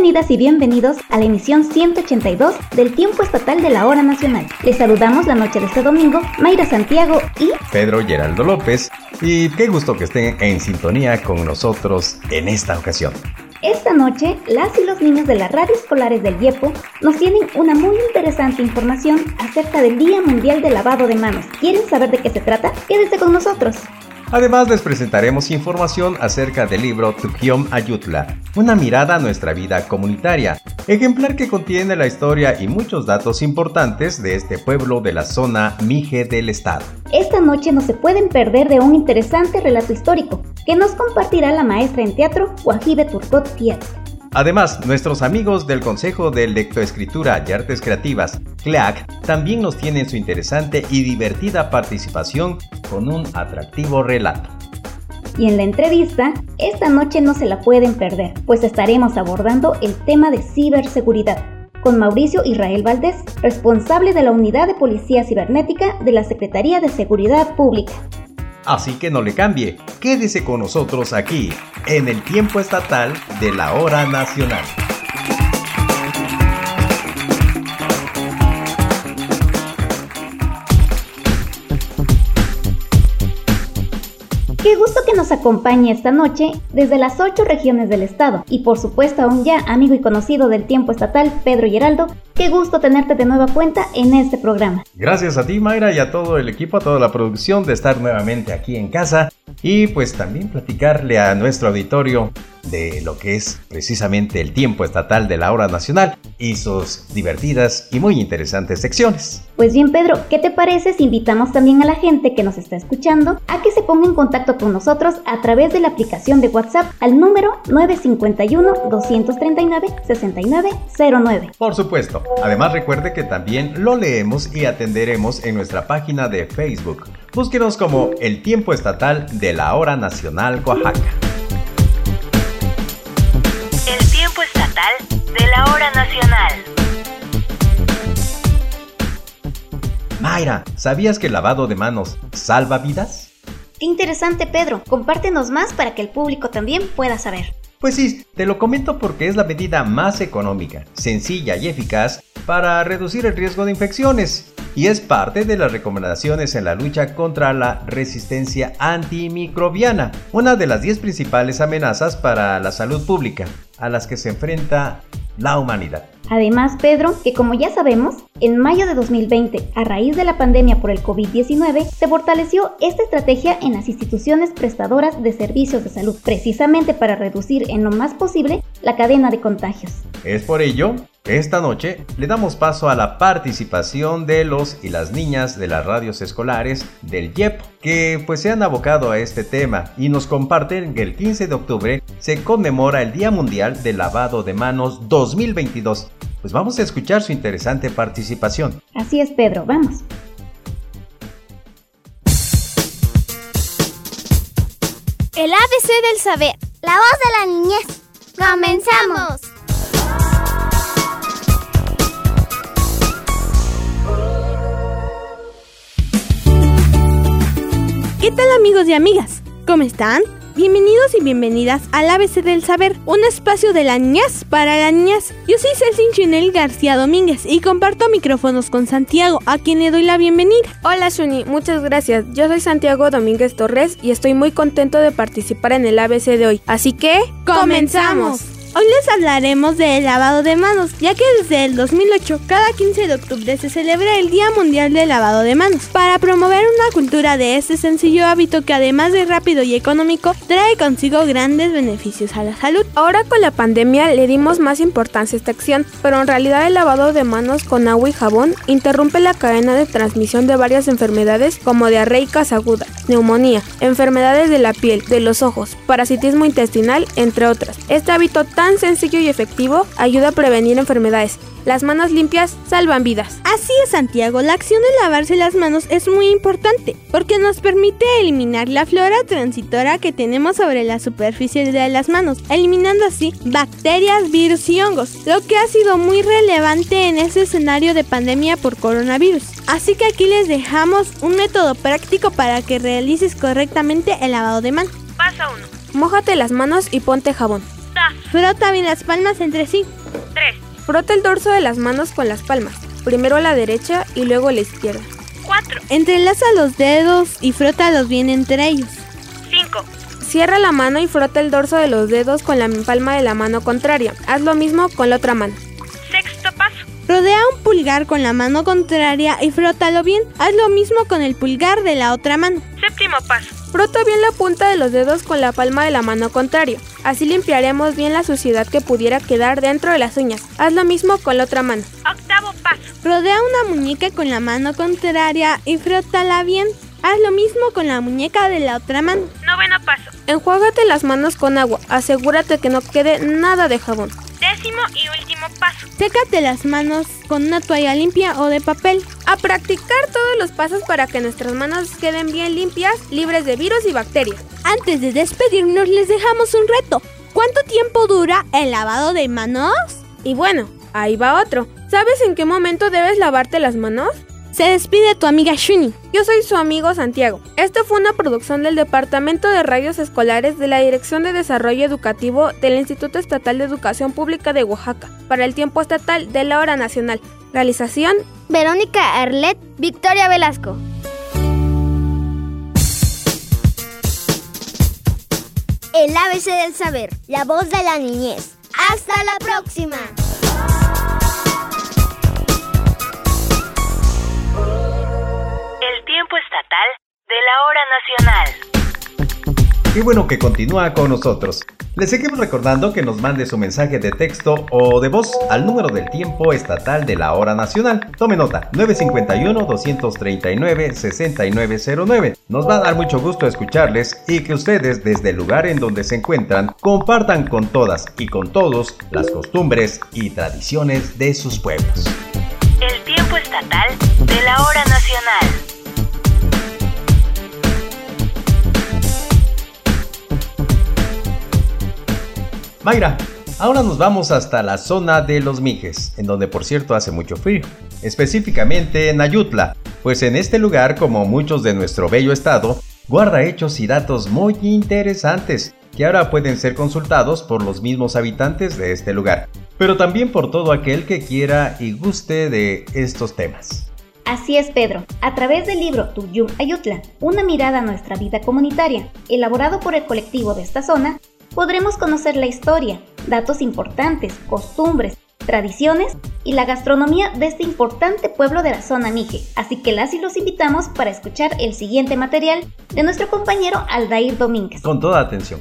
Bienvenidas y bienvenidos a la emisión 182 del Tiempo Estatal de la Hora Nacional. Les saludamos la noche de este domingo, Mayra Santiago y Pedro Geraldo López, y qué gusto que estén en sintonía con nosotros en esta ocasión. Esta noche, las y los niños de las radios escolares del IEPO nos tienen una muy interesante información acerca del Día Mundial de Lavado de Manos. ¿Quieren saber de qué se trata? Quédense con nosotros. Además les presentaremos información acerca del libro Tukiom Ayutla, una mirada a nuestra vida comunitaria, ejemplar que contiene la historia y muchos datos importantes de este pueblo de la zona Mije del estado. Esta noche no se pueden perder de un interesante relato histórico que nos compartirá la maestra en teatro Wajibe Turcot Fiat. Además, nuestros amigos del Consejo de Lectoescritura y Artes Creativas, CLEAC, también nos tienen su interesante y divertida participación con un atractivo relato. Y en la entrevista, esta noche no se la pueden perder, pues estaremos abordando el tema de ciberseguridad con Mauricio Israel Valdés, responsable de la Unidad de Policía Cibernética de la Secretaría de Seguridad Pública. Así que no le cambie, quédese con nosotros aquí, en el tiempo estatal de la hora nacional. Nos acompañe esta noche desde las ocho regiones del estado y por supuesto aún ya amigo y conocido del tiempo estatal Pedro Geraldo, qué gusto tenerte de nueva cuenta en este programa. Gracias a ti Mayra y a todo el equipo, a toda la producción de estar nuevamente aquí en casa y pues también platicarle a nuestro auditorio de lo que es precisamente el tiempo estatal de la hora nacional y sus divertidas y muy interesantes secciones. Pues bien Pedro, ¿qué te parece si invitamos también a la gente que nos está escuchando a que se ponga en contacto con nosotros a través de la aplicación de WhatsApp al número 951-239-6909? Por supuesto, además recuerde que también lo leemos y atenderemos en nuestra página de Facebook. Búsquenos como El Tiempo Estatal de la Hora Nacional Oaxaca. De la hora nacional. Mayra, ¿sabías que el lavado de manos salva vidas? Qué interesante Pedro, compártenos más para que el público también pueda saber. Pues sí, te lo comento porque es la medida más económica, sencilla y eficaz para reducir el riesgo de infecciones y es parte de las recomendaciones en la lucha contra la resistencia antimicrobiana, una de las 10 principales amenazas para la salud pública a las que se enfrenta la humanidad. Además, Pedro, que como ya sabemos, en mayo de 2020, a raíz de la pandemia por el COVID-19, se fortaleció esta estrategia en las instituciones prestadoras de servicios de salud, precisamente para reducir en lo más posible la cadena de contagios. Es por ello esta noche le damos paso a la participación de los y las niñas de las radios escolares del YEP, que pues se han abocado a este tema y nos comparten que el 15 de octubre se conmemora el Día Mundial del Lavado de Manos 2022. Pues vamos a escuchar su interesante participación. Así es, Pedro, vamos. El ABC del saber. La voz de la niñez. ¡Comenzamos! ¿Qué tal amigos y amigas? ¿Cómo están? Bienvenidos y bienvenidas al ABC del Saber, un espacio de la niñez para la niñez. Yo soy Celsin Chinel García Domínguez y comparto micrófonos con Santiago, a quien le doy la bienvenida. Hola Shuni, muchas gracias. Yo soy Santiago Domínguez Torres y estoy muy contento de participar en el ABC de hoy. Así que, ¡comenzamos! Hoy les hablaremos del lavado de manos, ya que desde el 2008, cada 15 de octubre se celebra el Día Mundial del Lavado de Manos, para promover una cultura de este sencillo hábito que además de rápido y económico, trae consigo grandes beneficios a la salud. Ahora con la pandemia le dimos más importancia a esta acción, pero en realidad el lavado de manos con agua y jabón interrumpe la cadena de transmisión de varias enfermedades como diarreicas agudas, neumonía, enfermedades de la piel, de los ojos, parasitismo intestinal, entre otras. Este hábito tan tan sencillo y efectivo, ayuda a prevenir enfermedades. Las manos limpias salvan vidas. Así es, Santiago. La acción de lavarse las manos es muy importante porque nos permite eliminar la flora transitora que tenemos sobre la superficie de las manos, eliminando así bacterias, virus y hongos, lo que ha sido muy relevante en ese escenario de pandemia por coronavirus. Así que aquí les dejamos un método práctico para que realices correctamente el lavado de manos. Paso 1. Mójate las manos y ponte jabón. 2. Frota bien las palmas entre sí. 3. Frota el dorso de las manos con las palmas, primero a la derecha y luego a la izquierda. 4. Entrelaza los dedos y frótalos bien entre ellos. 5. Cierra la mano y frota el dorso de los dedos con la palma de la mano contraria. Haz lo mismo con la otra mano. Sexto paso. Rodea un pulgar con la mano contraria y frótalo bien. Haz lo mismo con el pulgar de la otra mano. Séptimo paso. Frota bien la punta de los dedos con la palma de la mano contraria. Así limpiaremos bien la suciedad que pudiera quedar dentro de las uñas. Haz lo mismo con la otra mano. Octavo paso. Rodea una muñeca con la mano contraria y frótala bien. Haz lo mismo con la muñeca de la otra mano. Noveno paso. Enjuágate las manos con agua. Asegúrate que no quede nada de jabón. Décimo y último paso. Sécate las manos con una toalla limpia o de papel. A practicar todos los pasos para que nuestras manos queden bien limpias, libres de virus y bacterias. Antes de despedirnos les dejamos un reto. ¿Cuánto tiempo dura el lavado de manos? Y bueno, ahí va otro. ¿Sabes en qué momento debes lavarte las manos? Se despide tu amiga Shuni. Yo soy su amigo Santiago. Esto fue una producción del Departamento de Radios Escolares de la Dirección de Desarrollo Educativo del Instituto Estatal de Educación Pública de Oaxaca para el tiempo estatal de la hora nacional. Realización Verónica Arlet, Victoria Velasco. El ABC del saber, la voz de la niñez. Hasta la próxima. Tiempo estatal de la hora nacional. Qué bueno que continúa con nosotros. Le seguimos recordando que nos mande su mensaje de texto o de voz al número del tiempo estatal de la hora nacional. Tome nota, 951-239-6909. Nos va a dar mucho gusto escucharles y que ustedes desde el lugar en donde se encuentran compartan con todas y con todos las costumbres y tradiciones de sus pueblos. El tiempo estatal de la hora nacional. Mayra, ahora nos vamos hasta la zona de los Mijes, en donde por cierto hace mucho frío, específicamente en Ayutla, pues en este lugar, como muchos de nuestro bello estado, guarda hechos y datos muy interesantes que ahora pueden ser consultados por los mismos habitantes de este lugar, pero también por todo aquel que quiera y guste de estos temas. Así es, Pedro. A través del libro Tuyum Ayutla, una mirada a nuestra vida comunitaria, elaborado por el colectivo de esta zona, podremos conocer la historia, datos importantes, costumbres, tradiciones y la gastronomía de este importante pueblo de la zona Mije. Así que las y los invitamos para escuchar el siguiente material de nuestro compañero Aldair Domínguez. Con toda atención.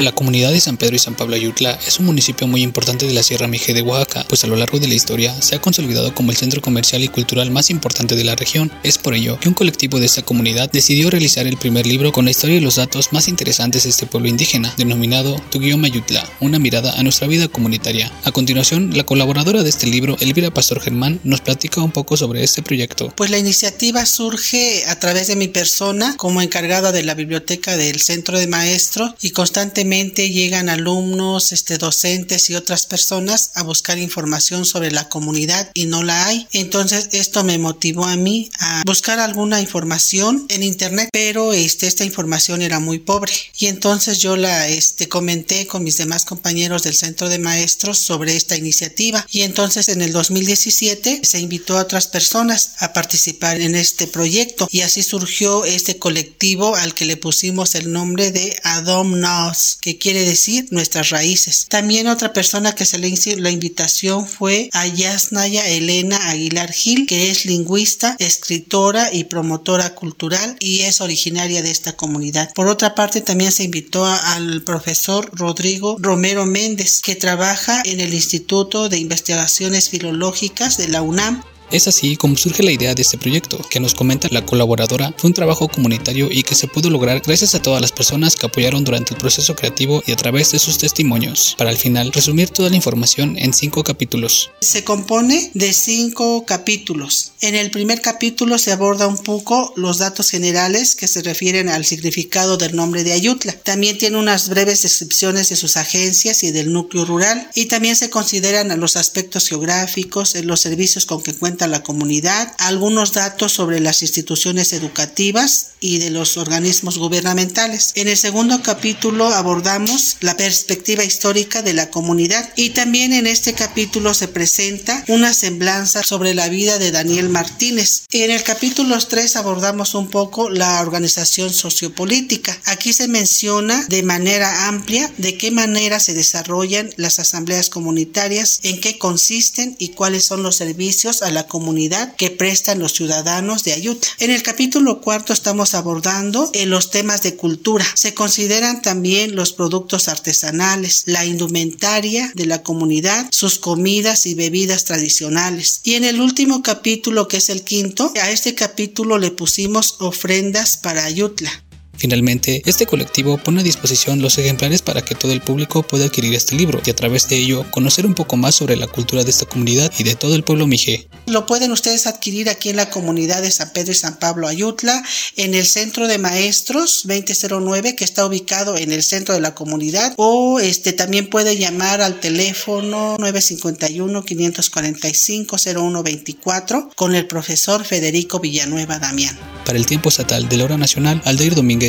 La comunidad de San Pedro y San Pablo Ayutla es un municipio muy importante de la Sierra Mije de Oaxaca, pues a lo largo de la historia se ha consolidado como el centro comercial y cultural más importante de la región. Es por ello que un colectivo de esta comunidad decidió realizar el primer libro con la historia y los datos más interesantes de este pueblo indígena, denominado Tu Guión Ayutla, una mirada a nuestra vida comunitaria. A continuación, la colaboradora de este libro, Elvira Pastor Germán, nos platica un poco sobre este proyecto. Pues la iniciativa surge a través de mi persona como encargada de la biblioteca del centro de maestro y constantemente llegan alumnos, este, docentes y otras personas a buscar información sobre la comunidad y no la hay. Entonces esto me motivó a mí a buscar alguna información en internet, pero este, esta información era muy pobre. Y entonces yo la este, comenté con mis demás compañeros del centro de maestros sobre esta iniciativa. Y entonces en el 2017 se invitó a otras personas a participar en este proyecto y así surgió este colectivo al que le pusimos el nombre de Adom Nos que quiere decir nuestras raíces. También otra persona que se le hizo la invitación fue a Yasnaya Elena Aguilar Gil, que es lingüista, escritora y promotora cultural y es originaria de esta comunidad. Por otra parte, también se invitó al profesor Rodrigo Romero Méndez, que trabaja en el Instituto de Investigaciones Filológicas de la UNAM Es así como surge la idea de este proyecto, que nos comenta la colaboradora, fue un trabajo comunitario y que se pudo lograr gracias a todas las personas que apoyaron durante el proceso creativo y a través de sus testimonios, para al final resumir toda la información en cinco capítulos. Se compone de cinco capítulos. En el primer capítulo se aborda un poco los datos generales que se refieren al significado del nombre de Ayutla. También tiene unas breves descripciones de sus agencias y del núcleo rural y también se consideran los aspectos geográficos, los servicios con que cuenta la comunidad, algunos datos sobre las instituciones educativas y de los organismos gubernamentales. En el segundo capítulo abordamos la perspectiva histórica de la comunidad y también en este capítulo se presenta una semblanza sobre la vida de Daniel Martínez. En el capítulo 3 abordamos un poco la organización sociopolítica. Aquí se menciona de manera amplia de qué manera se desarrollan las asambleas comunitarias, en qué consisten y cuáles son los servicios a la comunidad que prestan los ciudadanos de Ayutla. En el capítulo cuarto estamos abordando en los temas de cultura. Se consideran también los productos artesanales, la indumentaria de la comunidad, sus comidas y bebidas tradicionales. Y en el último capítulo, que es el quinto, a este capítulo le pusimos ofrendas para Ayutla. Finalmente, este colectivo pone a disposición los ejemplares para que todo el público pueda adquirir este libro y a través de ello conocer un poco más sobre la cultura de esta comunidad y de todo el pueblo mije. Lo pueden ustedes adquirir aquí en la comunidad de San Pedro y San Pablo Ayutla, en el centro de maestros 2009 que está ubicado en el centro de la comunidad o este también puede llamar al teléfono 951 545 0124 con el profesor Federico Villanueva Damián. Para el tiempo estatal de la hora nacional, Aldeir Domínguez.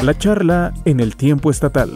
La charla en el tiempo estatal.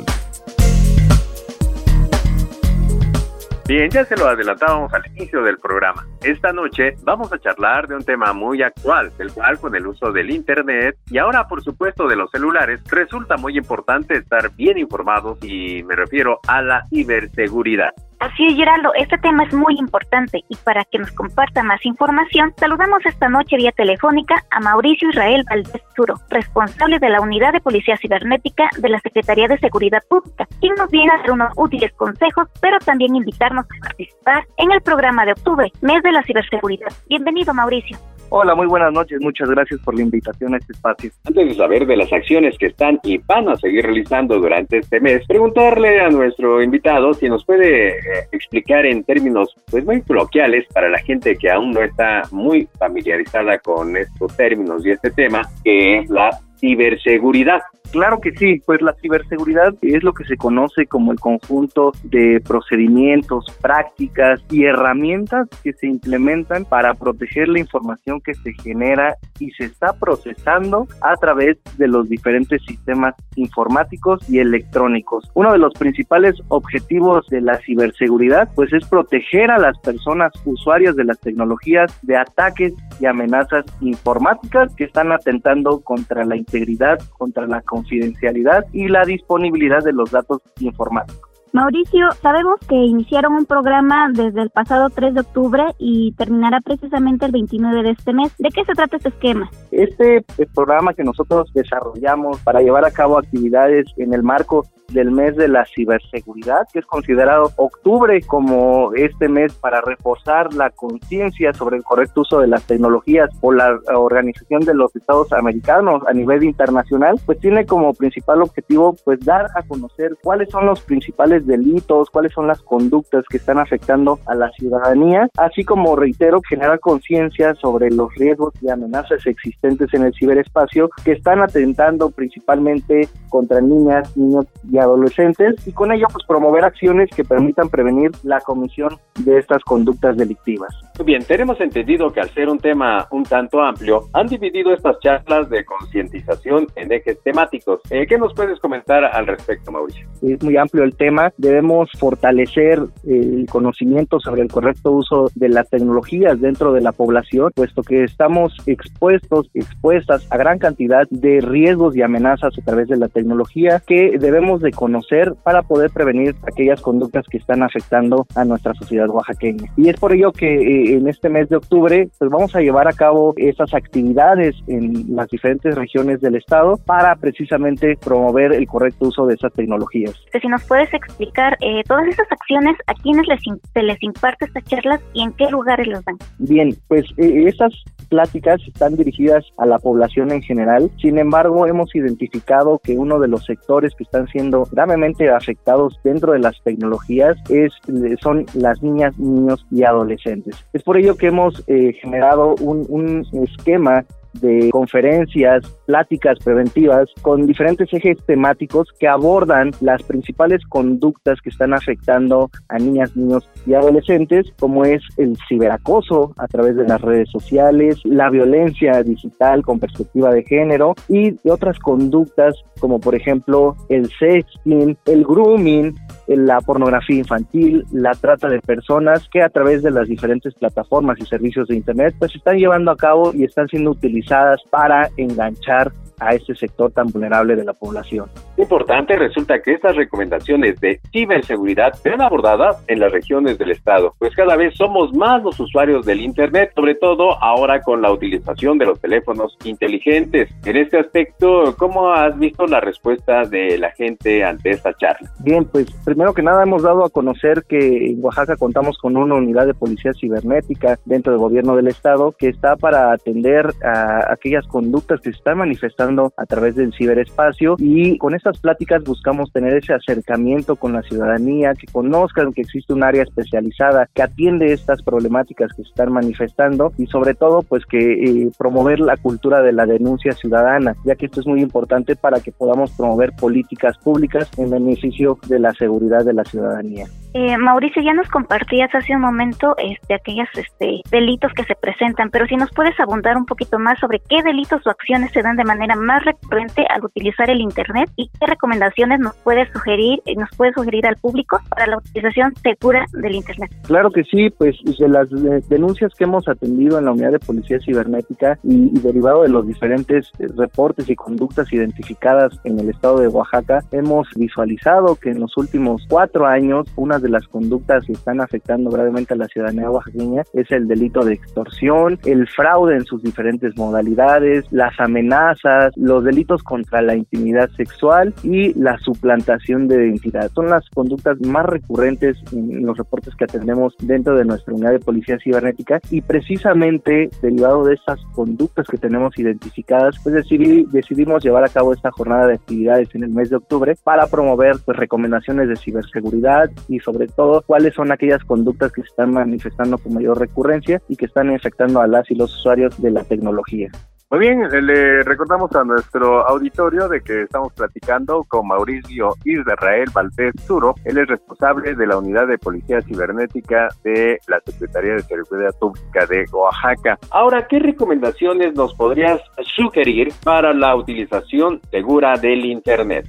Bien, ya se lo adelantábamos al inicio del programa. Esta noche vamos a charlar de un tema muy actual, del cual con el uso del Internet y ahora por supuesto de los celulares, resulta muy importante estar bien informados y me refiero a la ciberseguridad. Así es, Geraldo, este tema es muy importante y para que nos comparta más información, saludamos esta noche vía telefónica a Mauricio Israel Valdés Turo, responsable de la Unidad de Policía Cibernética de la Secretaría de Seguridad Pública, quien nos viene a dar unos útiles consejos, pero también invitarnos a participar en el programa de octubre, mes de la ciberseguridad. Bienvenido, Mauricio. Hola, muy buenas noches. Muchas gracias por la invitación a este espacio. Antes de saber de las acciones que están y van a seguir realizando durante este mes, preguntarle a nuestro invitado si nos puede eh, explicar en términos pues muy coloquiales para la gente que aún no está muy familiarizada con estos términos y este tema, que es la ciberseguridad. Claro que sí, pues la ciberseguridad es lo que se conoce como el conjunto de procedimientos, prácticas y herramientas que se implementan para proteger la información que se genera y se está procesando a través de los diferentes sistemas informáticos y electrónicos. Uno de los principales objetivos de la ciberseguridad pues es proteger a las personas usuarias de las tecnologías de ataques y amenazas informáticas que están atentando contra la integridad, contra la confidencialidad y la disponibilidad de los datos informáticos. Mauricio, sabemos que iniciaron un programa desde el pasado 3 de octubre y terminará precisamente el 29 de este mes. ¿De qué se trata este esquema? Este programa que nosotros desarrollamos para llevar a cabo actividades en el marco del mes de la ciberseguridad, que es considerado octubre como este mes para reforzar la conciencia sobre el correcto uso de las tecnologías o la Organización de los Estados Americanos a nivel internacional, pues tiene como principal objetivo pues dar a conocer cuáles son los principales delitos, cuáles son las conductas que están afectando a la ciudadanía, así como reitero generar conciencia sobre los riesgos y amenazas existentes en el ciberespacio que están atentando principalmente contra niñas, niños y adolescentes y con ello pues promover acciones que permitan prevenir la comisión de estas conductas delictivas. Muy bien, tenemos entendido que al ser un tema un tanto amplio, han dividido estas charlas de concientización en ejes temáticos. Eh, ¿Qué nos puedes comentar al respecto, Mauricio? Es muy amplio el tema debemos fortalecer el conocimiento sobre el correcto uso de las tecnologías dentro de la población, puesto que estamos expuestos, expuestas a gran cantidad de riesgos y amenazas a través de la tecnología que debemos de conocer para poder prevenir aquellas conductas que están afectando a nuestra sociedad oaxaqueña. Y es por ello que eh, en este mes de octubre pues vamos a llevar a cabo esas actividades en las diferentes regiones del estado para precisamente promover el correcto uso de esas tecnologías. Si nos puedes explicar eh, todas esas acciones, a quiénes les, se les imparte estas charlas y en qué lugares los dan. Bien, pues eh, esas pláticas están dirigidas a la población en general. Sin embargo, hemos identificado que uno de los sectores que están siendo gravemente afectados dentro de las tecnologías es, son las niñas, niños y adolescentes. Es por ello que hemos eh, generado un esquema de conferencias, pláticas preventivas con diferentes ejes temáticos que abordan las principales conductas que están afectando a niñas, niños y adolescentes, como es el ciberacoso a través de las redes sociales, la violencia digital con perspectiva de género y otras conductas como por ejemplo el sexting, el grooming, la pornografía infantil, la trata de personas que a través de las diferentes plataformas y servicios de Internet pues están llevando a cabo y están siendo utilizadas para enganchar a este sector tan vulnerable de la población. Importante resulta que estas recomendaciones de ciberseguridad sean abordadas en las regiones del estado, pues cada vez somos más los usuarios del Internet, sobre todo ahora con la utilización de los teléfonos inteligentes. En este aspecto, ¿cómo has visto la respuesta de la gente ante esta charla? Bien, pues primero que nada hemos dado a conocer que en Oaxaca contamos con una unidad de policía cibernética dentro del gobierno del estado que está para atender a aquellas conductas que se están manifestando a través del ciberespacio y con estas pláticas buscamos tener ese acercamiento con la ciudadanía, que conozcan que existe un área especializada que atiende estas problemáticas que se están manifestando y sobre todo pues que eh, promover la cultura de la denuncia ciudadana, ya que esto es muy importante para que podamos promover políticas públicas en beneficio de la seguridad de la ciudadanía. Eh, Mauricio, ya nos compartías hace un momento este, aquellos este, delitos que se presentan, pero si nos puedes abundar un poquito más sobre qué delitos o acciones se dan de manera más recurrente al utilizar el Internet y qué recomendaciones nos puede sugerir, eh, nos puede sugerir al público para la utilización segura del Internet. Claro que sí, pues de las denuncias que hemos atendido en la unidad de policía cibernética y, y derivado de los diferentes eh, reportes y conductas identificadas en el estado de Oaxaca, hemos visualizado que en los últimos cuatro años una de las conductas que están afectando gravemente a la ciudadanía oaxaqueña es el delito de extorsión, el fraude en sus diferentes modalidades, las amenazas, los delitos contra la intimidad sexual y la suplantación de identidad. Son las conductas más recurrentes en los reportes que atendemos dentro de nuestra unidad de policía cibernética y precisamente derivado de estas conductas que tenemos identificadas, pues decidimos llevar a cabo esta jornada de actividades en el mes de octubre para promover pues, recomendaciones de ciberseguridad y sobre todo cuáles son aquellas conductas que se están manifestando con mayor recurrencia y que están afectando a las y los usuarios de la tecnología. Muy bien, le recordamos a nuestro auditorio de que estamos platicando con Mauricio Israel Valdés Zuro. Él es responsable de la unidad de policía cibernética de la Secretaría de Seguridad Pública de Oaxaca. Ahora, ¿qué recomendaciones nos podrías sugerir para la utilización segura del Internet?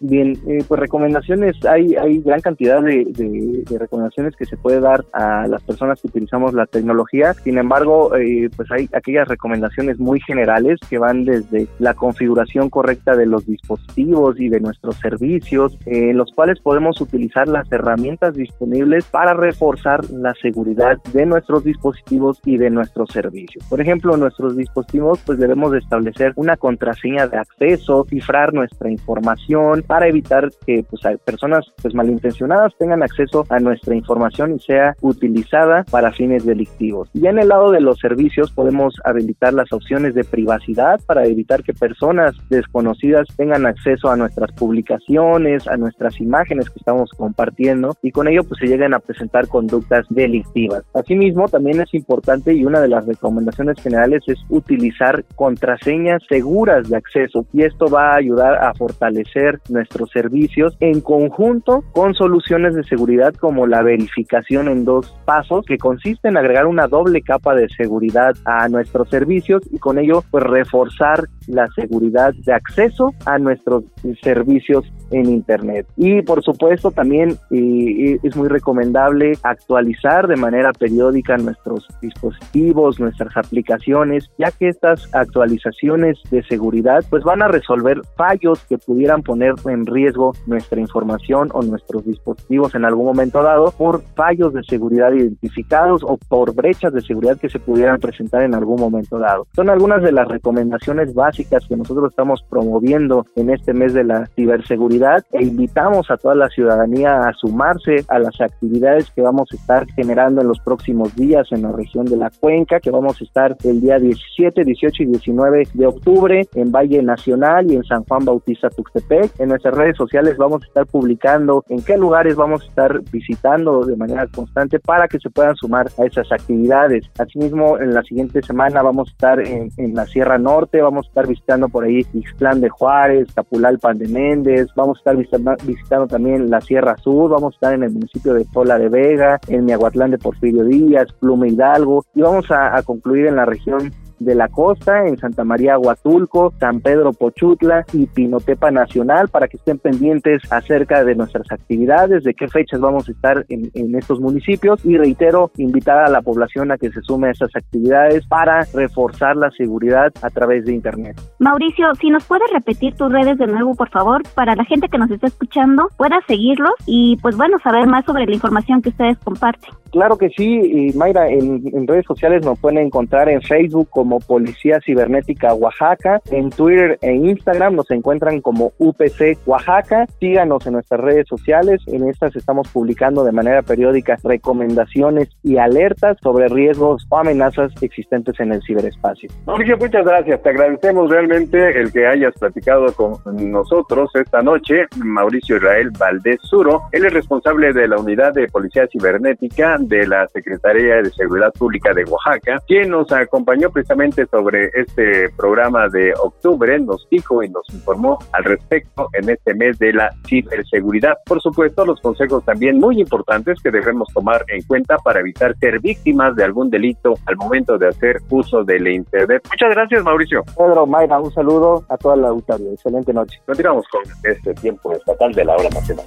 Bien, eh, pues recomendaciones, hay, hay gran cantidad de, de, recomendaciones que se puede dar a las personas que utilizamos la tecnología. Sin embargo, eh, pues hay aquellas recomendaciones muy generales que van desde la configuración correcta de los dispositivos y de nuestros servicios, en los cuales podemos utilizar las herramientas disponibles para reforzar la seguridad de nuestros dispositivos y de nuestros servicios. Por ejemplo, nuestros dispositivos, pues debemos establecer una contraseña de acceso, cifrar nuestra información, para evitar que pues, personas pues, malintencionadas tengan acceso a nuestra información y sea utilizada para fines delictivos. Y en el lado de los servicios podemos habilitar las opciones de privacidad para evitar que personas desconocidas tengan acceso a nuestras publicaciones, a nuestras imágenes que estamos compartiendo y con ello pues se lleguen a presentar conductas delictivas. Asimismo, también es importante y una de las recomendaciones generales es utilizar contraseñas seguras de acceso y esto va a ayudar a fortalecer nuestros servicios en conjunto con soluciones de seguridad como la verificación en dos pasos que consiste en agregar una doble capa de seguridad a nuestros servicios y con ello pues reforzar la seguridad de acceso a nuestros servicios en internet. Y por supuesto también es muy recomendable actualizar de manera periódica nuestros dispositivos nuestras aplicaciones ya que estas actualizaciones de seguridad pues van a resolver fallos que pudieran poner en riesgo nuestra información o nuestros dispositivos en algún momento dado por fallos de seguridad identificados o por brechas de seguridad que se pudieran presentar en algún momento dado. Son algunas de las recomendaciones básicas que nosotros estamos promoviendo en este mes de la ciberseguridad e invitamos a toda la ciudadanía a sumarse a las actividades que vamos a estar generando en los próximos días en la región de la Cuenca, que vamos a estar el día 17, 18 y 19 de octubre en Valle Nacional y en San Juan Bautista Tuxtepec. En nuestras redes sociales vamos a estar publicando en qué lugares vamos a estar visitando de manera constante para que se puedan sumar a esas actividades. Asimismo, en la siguiente semana vamos a estar en, la Sierra Norte, vamos a estar visitando por ahí Ixtlán de Juárez, Capulalpan de Méndez, vamos a estar visitando, visitando también la Sierra Sur, vamos a estar en el municipio de Tola de Vega, en Miahuatlán de Porfirio Díaz, Plume Hidalgo y vamos a concluir en la región de la costa, en Santa María Huatulco, San Pedro Pochutla y Pinotepa Nacional, para que estén pendientes acerca de nuestras actividades, de qué fechas vamos a estar en, estos municipios y reitero, invitar a la población a que se sume a estas actividades para reforzar la seguridad a través de Internet. Mauricio, si nos puedes repetir tus redes de nuevo, por favor, para la gente que nos está escuchando pueda seguirlos y pues bueno, saber más sobre la información que ustedes comparten. Claro que sí, y Mayra, en, en redes sociales nos pueden encontrar en Facebook como como Policía Cibernética Oaxaca. En Twitter e Instagram nos encuentran como UPC Oaxaca. Síganos en nuestras redes sociales. En estas estamos publicando de manera periódica recomendaciones y alertas sobre riesgos o amenazas existentes en el ciberespacio. Mauricio, muchas gracias. Te agradecemos realmente el que hayas platicado con nosotros esta noche. Mauricio Israel Valdés Suro. Él es responsable de la unidad de Policía Cibernética de la Secretaría de Seguridad Pública de Oaxaca, quien nos acompañó precisamente sobre este programa de octubre, nos dijo y nos informó al respecto en este mes de la ciberseguridad. Por supuesto, los consejos también muy importantes que debemos tomar en cuenta para evitar ser víctimas de algún delito al momento de hacer uso del Internet. Muchas gracias, Mauricio. Pedro, Mayra, un saludo a toda la auditoría. Excelente noche. Continuamos con este tiempo estatal de la hora nacional.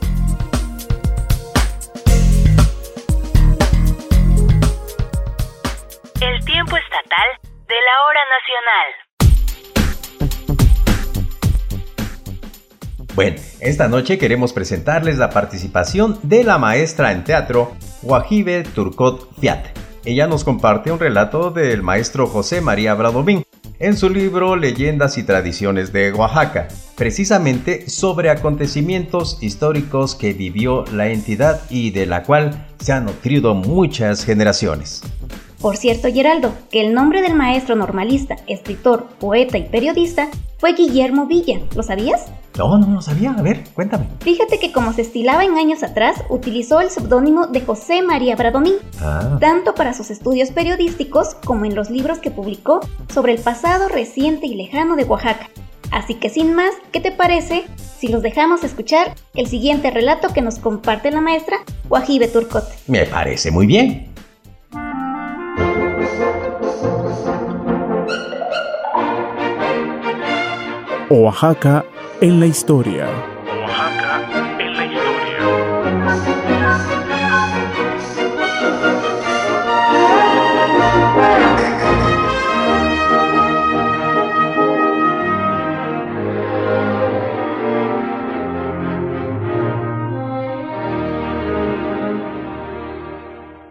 El tiempo estatal de la hora nacional. Bueno, esta noche queremos presentarles la participación de la maestra en teatro Wajibe Turcot Fiat. Ella nos comparte un relato del maestro José María Bradomín en su libro Leyendas y Tradiciones de Oaxaca, precisamente sobre acontecimientos históricos que vivió la entidad y de la cual se han nutrido muchas generaciones. Por cierto, Geraldo, que el nombre del maestro normalista, escritor, poeta y periodista fue Guillermo Villa. ¿Lo sabías? No, no lo sabía. A ver, cuéntame. Fíjate que como se estilaba en años atrás, utilizó el seudónimo de José María Bradomín, ah. tanto para sus estudios periodísticos como en los libros que publicó sobre el pasado reciente y lejano de Oaxaca. Así que sin más, ¿qué te parece si los dejamos escuchar el siguiente relato que nos comparte la maestra Guajibe Turcot? Me parece muy bien. Oaxaca en la historia. Oaxaca en la historia.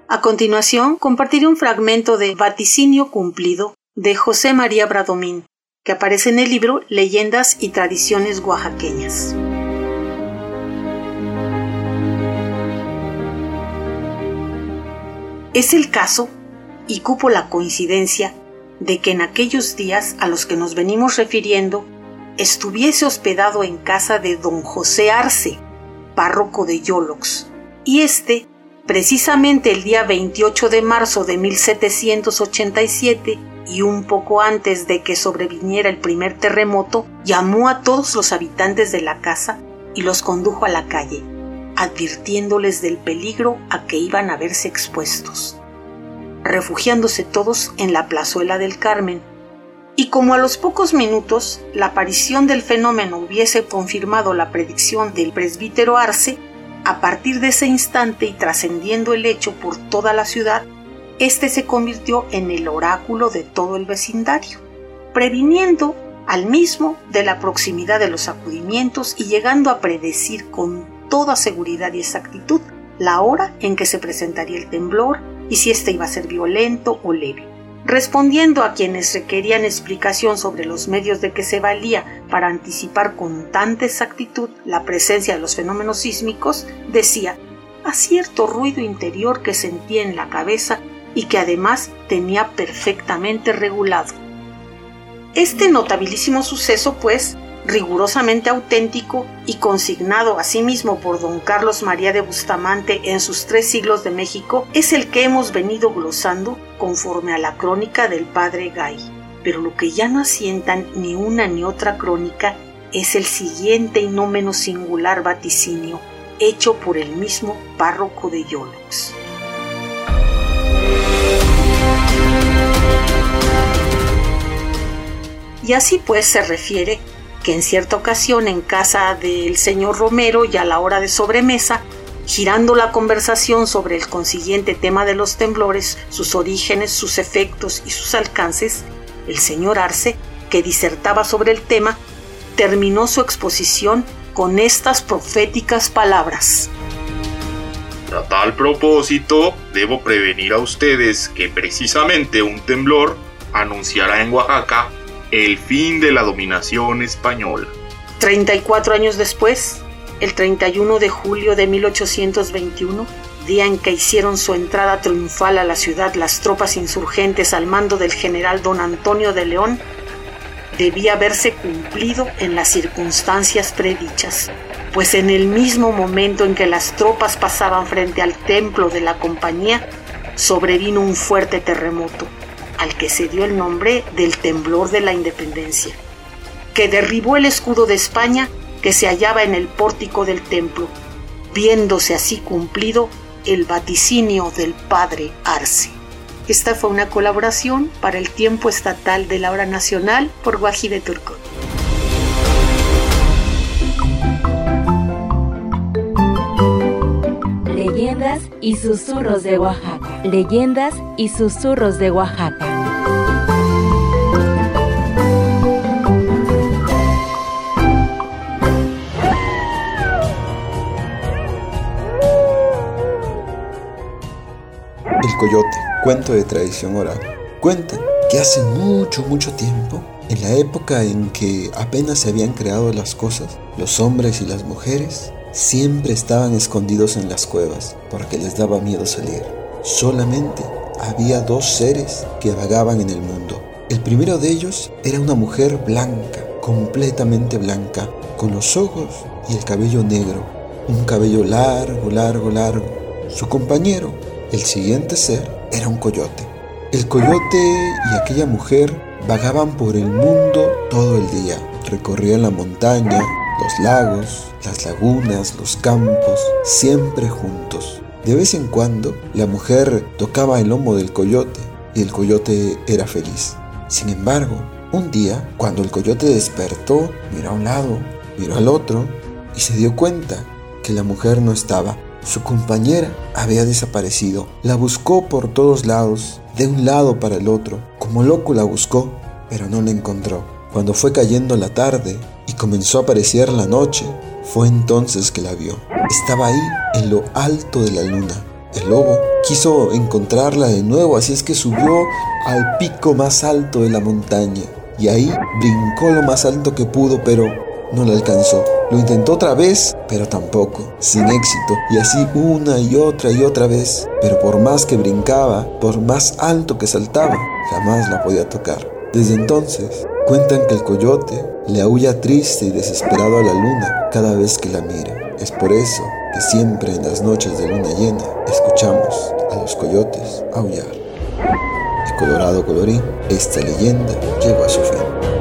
A continuación, compartiré un fragmento de Vaticinio Cumplido de José María Bradomín, que aparece en el libro Leyendas y Tradiciones Oaxaqueñas. Es el caso, y cupo la coincidencia, de que en aquellos días a los que nos venimos refiriendo, estuviese hospedado en casa de don José Arce, párroco de Yolox, y este, precisamente el día 28 de marzo de 1787, y un poco antes de que sobreviniera el primer terremoto, llamó a todos los habitantes de la casa y los condujo a la calle, advirtiéndoles del peligro a que iban a verse expuestos, refugiándose todos en la plazuela del Carmen. Y como a los pocos minutos la aparición del fenómeno hubiese confirmado la predicción del presbítero Arce, a partir de ese instante y trascendiendo el hecho por toda la ciudad, este se convirtió en el oráculo de todo el vecindario, previniendo al mismo de la proximidad de los acudimientos y llegando a predecir con toda seguridad y exactitud la hora en que se presentaría el temblor y si éste iba a ser violento o leve. Respondiendo a quienes requerían explicación sobre los medios de que se valía para anticipar con tanta exactitud la presencia de los fenómenos sísmicos, decía a cierto ruido interior que sentía en la cabeza y que además tenía perfectamente regulado. Este notabilísimo suceso, pues, rigurosamente auténtico y consignado asimismo por don Carlos María de Bustamante en sus tres siglos de México, es el que hemos venido glosando conforme a la crónica del padre Gay. Pero lo que ya no asientan ni una ni otra crónica es el siguiente y no menos singular vaticinio, hecho por el mismo párroco de Yolox. Y así pues se refiere que en cierta ocasión en casa del señor Romero y a la hora de sobremesa, girando la conversación sobre el consiguiente tema de los temblores, sus orígenes, sus efectos y sus alcances, el señor Arce, que disertaba sobre el tema, terminó su exposición con estas proféticas palabras. A tal propósito, debo prevenir a ustedes que precisamente un temblor anunciará en Oaxaca el fin de la dominación española. 34 años después, el 31 de julio de 1821, día en que hicieron su entrada triunfal a la ciudad las tropas insurgentes al mando del general don Antonio de León, debía haberse cumplido en las circunstancias predichas, pues en el mismo momento en que las tropas pasaban frente al templo de la compañía, sobrevino un fuerte terremoto al que se dio el nombre del temblor de la independencia, que derribó el escudo de España que se hallaba en el pórtico del templo, viéndose así cumplido el vaticinio del padre Arce. Esta fue una colaboración para el tiempo estatal de la hora nacional por Guajide Turco. Leyendas y susurros de Oaxaca. Leyendas y susurros de Oaxaca. El coyote, cuento de tradición oral. Cuentan que hace mucho, mucho tiempo, en la época en que apenas se habían creado las cosas, los hombres y las mujeres siempre estaban escondidos en las cuevas porque les daba miedo salir. Solamente había dos seres que vagaban en el mundo. El primero de ellos era una mujer blanca, completamente blanca, con los ojos y el cabello negro, un cabello largo, largo, largo. Su compañero el siguiente ser era un coyote. El coyote y aquella mujer vagaban por el mundo todo el día. Recorrían la montaña, los lagos, las lagunas, los campos, siempre juntos. De vez en cuando, la mujer tocaba el lomo del coyote y el coyote era feliz. Sin embargo, un día, cuando el coyote despertó, miró a un lado, miró al otro y se dio cuenta que la mujer no estaba. Su compañera había desaparecido. La buscó por todos lados, de un lado para el otro. Como loco la buscó, pero no la encontró. Cuando fue cayendo la tarde y comenzó a aparecer la noche, fue entonces que la vio. Estaba ahí, en lo alto de la luna. El lobo quiso encontrarla de nuevo, así es que subió al pico más alto de la montaña. Y ahí brincó lo más alto que pudo, pero no la alcanzó. Lo intentó otra vez, pero tampoco, sin éxito, y así una y otra y otra vez. Pero por más que brincaba, por más alto que saltaba, jamás la podía tocar. Desde entonces, cuentan que el coyote le aúlla triste y desesperado a la luna cada vez que la mira. Es por eso que siempre en las noches de luna llena escuchamos a los coyotes aullar. Y colorado colorín, esta leyenda llegó a su fin.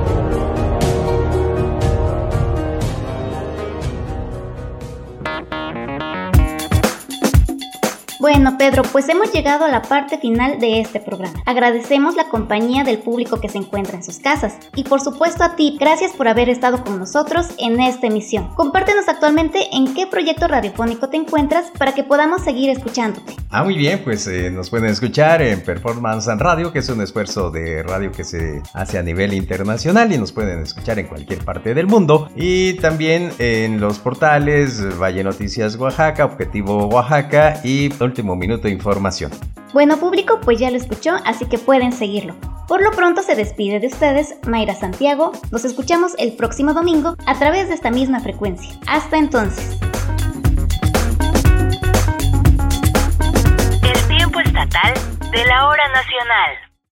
Pedro, pues hemos llegado a la parte final de este programa. Agradecemos la compañía del público que se encuentra en sus casas y por supuesto a ti, gracias por haber estado con nosotros en esta emisión. Compártenos actualmente en qué proyecto radiofónico te encuentras para que podamos seguir escuchándote. Ah, muy bien, pues eh, nos pueden escuchar en Performance and Radio, que es un esfuerzo de radio que se hace a nivel internacional y nos pueden escuchar en cualquier parte del mundo. Y también en los portales Valle Noticias Oaxaca, Objetivo Oaxaca y Último Minuto de Información. Bueno público, pues ya lo escuchó, así que pueden seguirlo. Por lo pronto se despide de ustedes Mayra Santiago. Nos escuchamos el próximo domingo a través de esta misma frecuencia. Hasta entonces. El tiempo estatal de la hora nacional.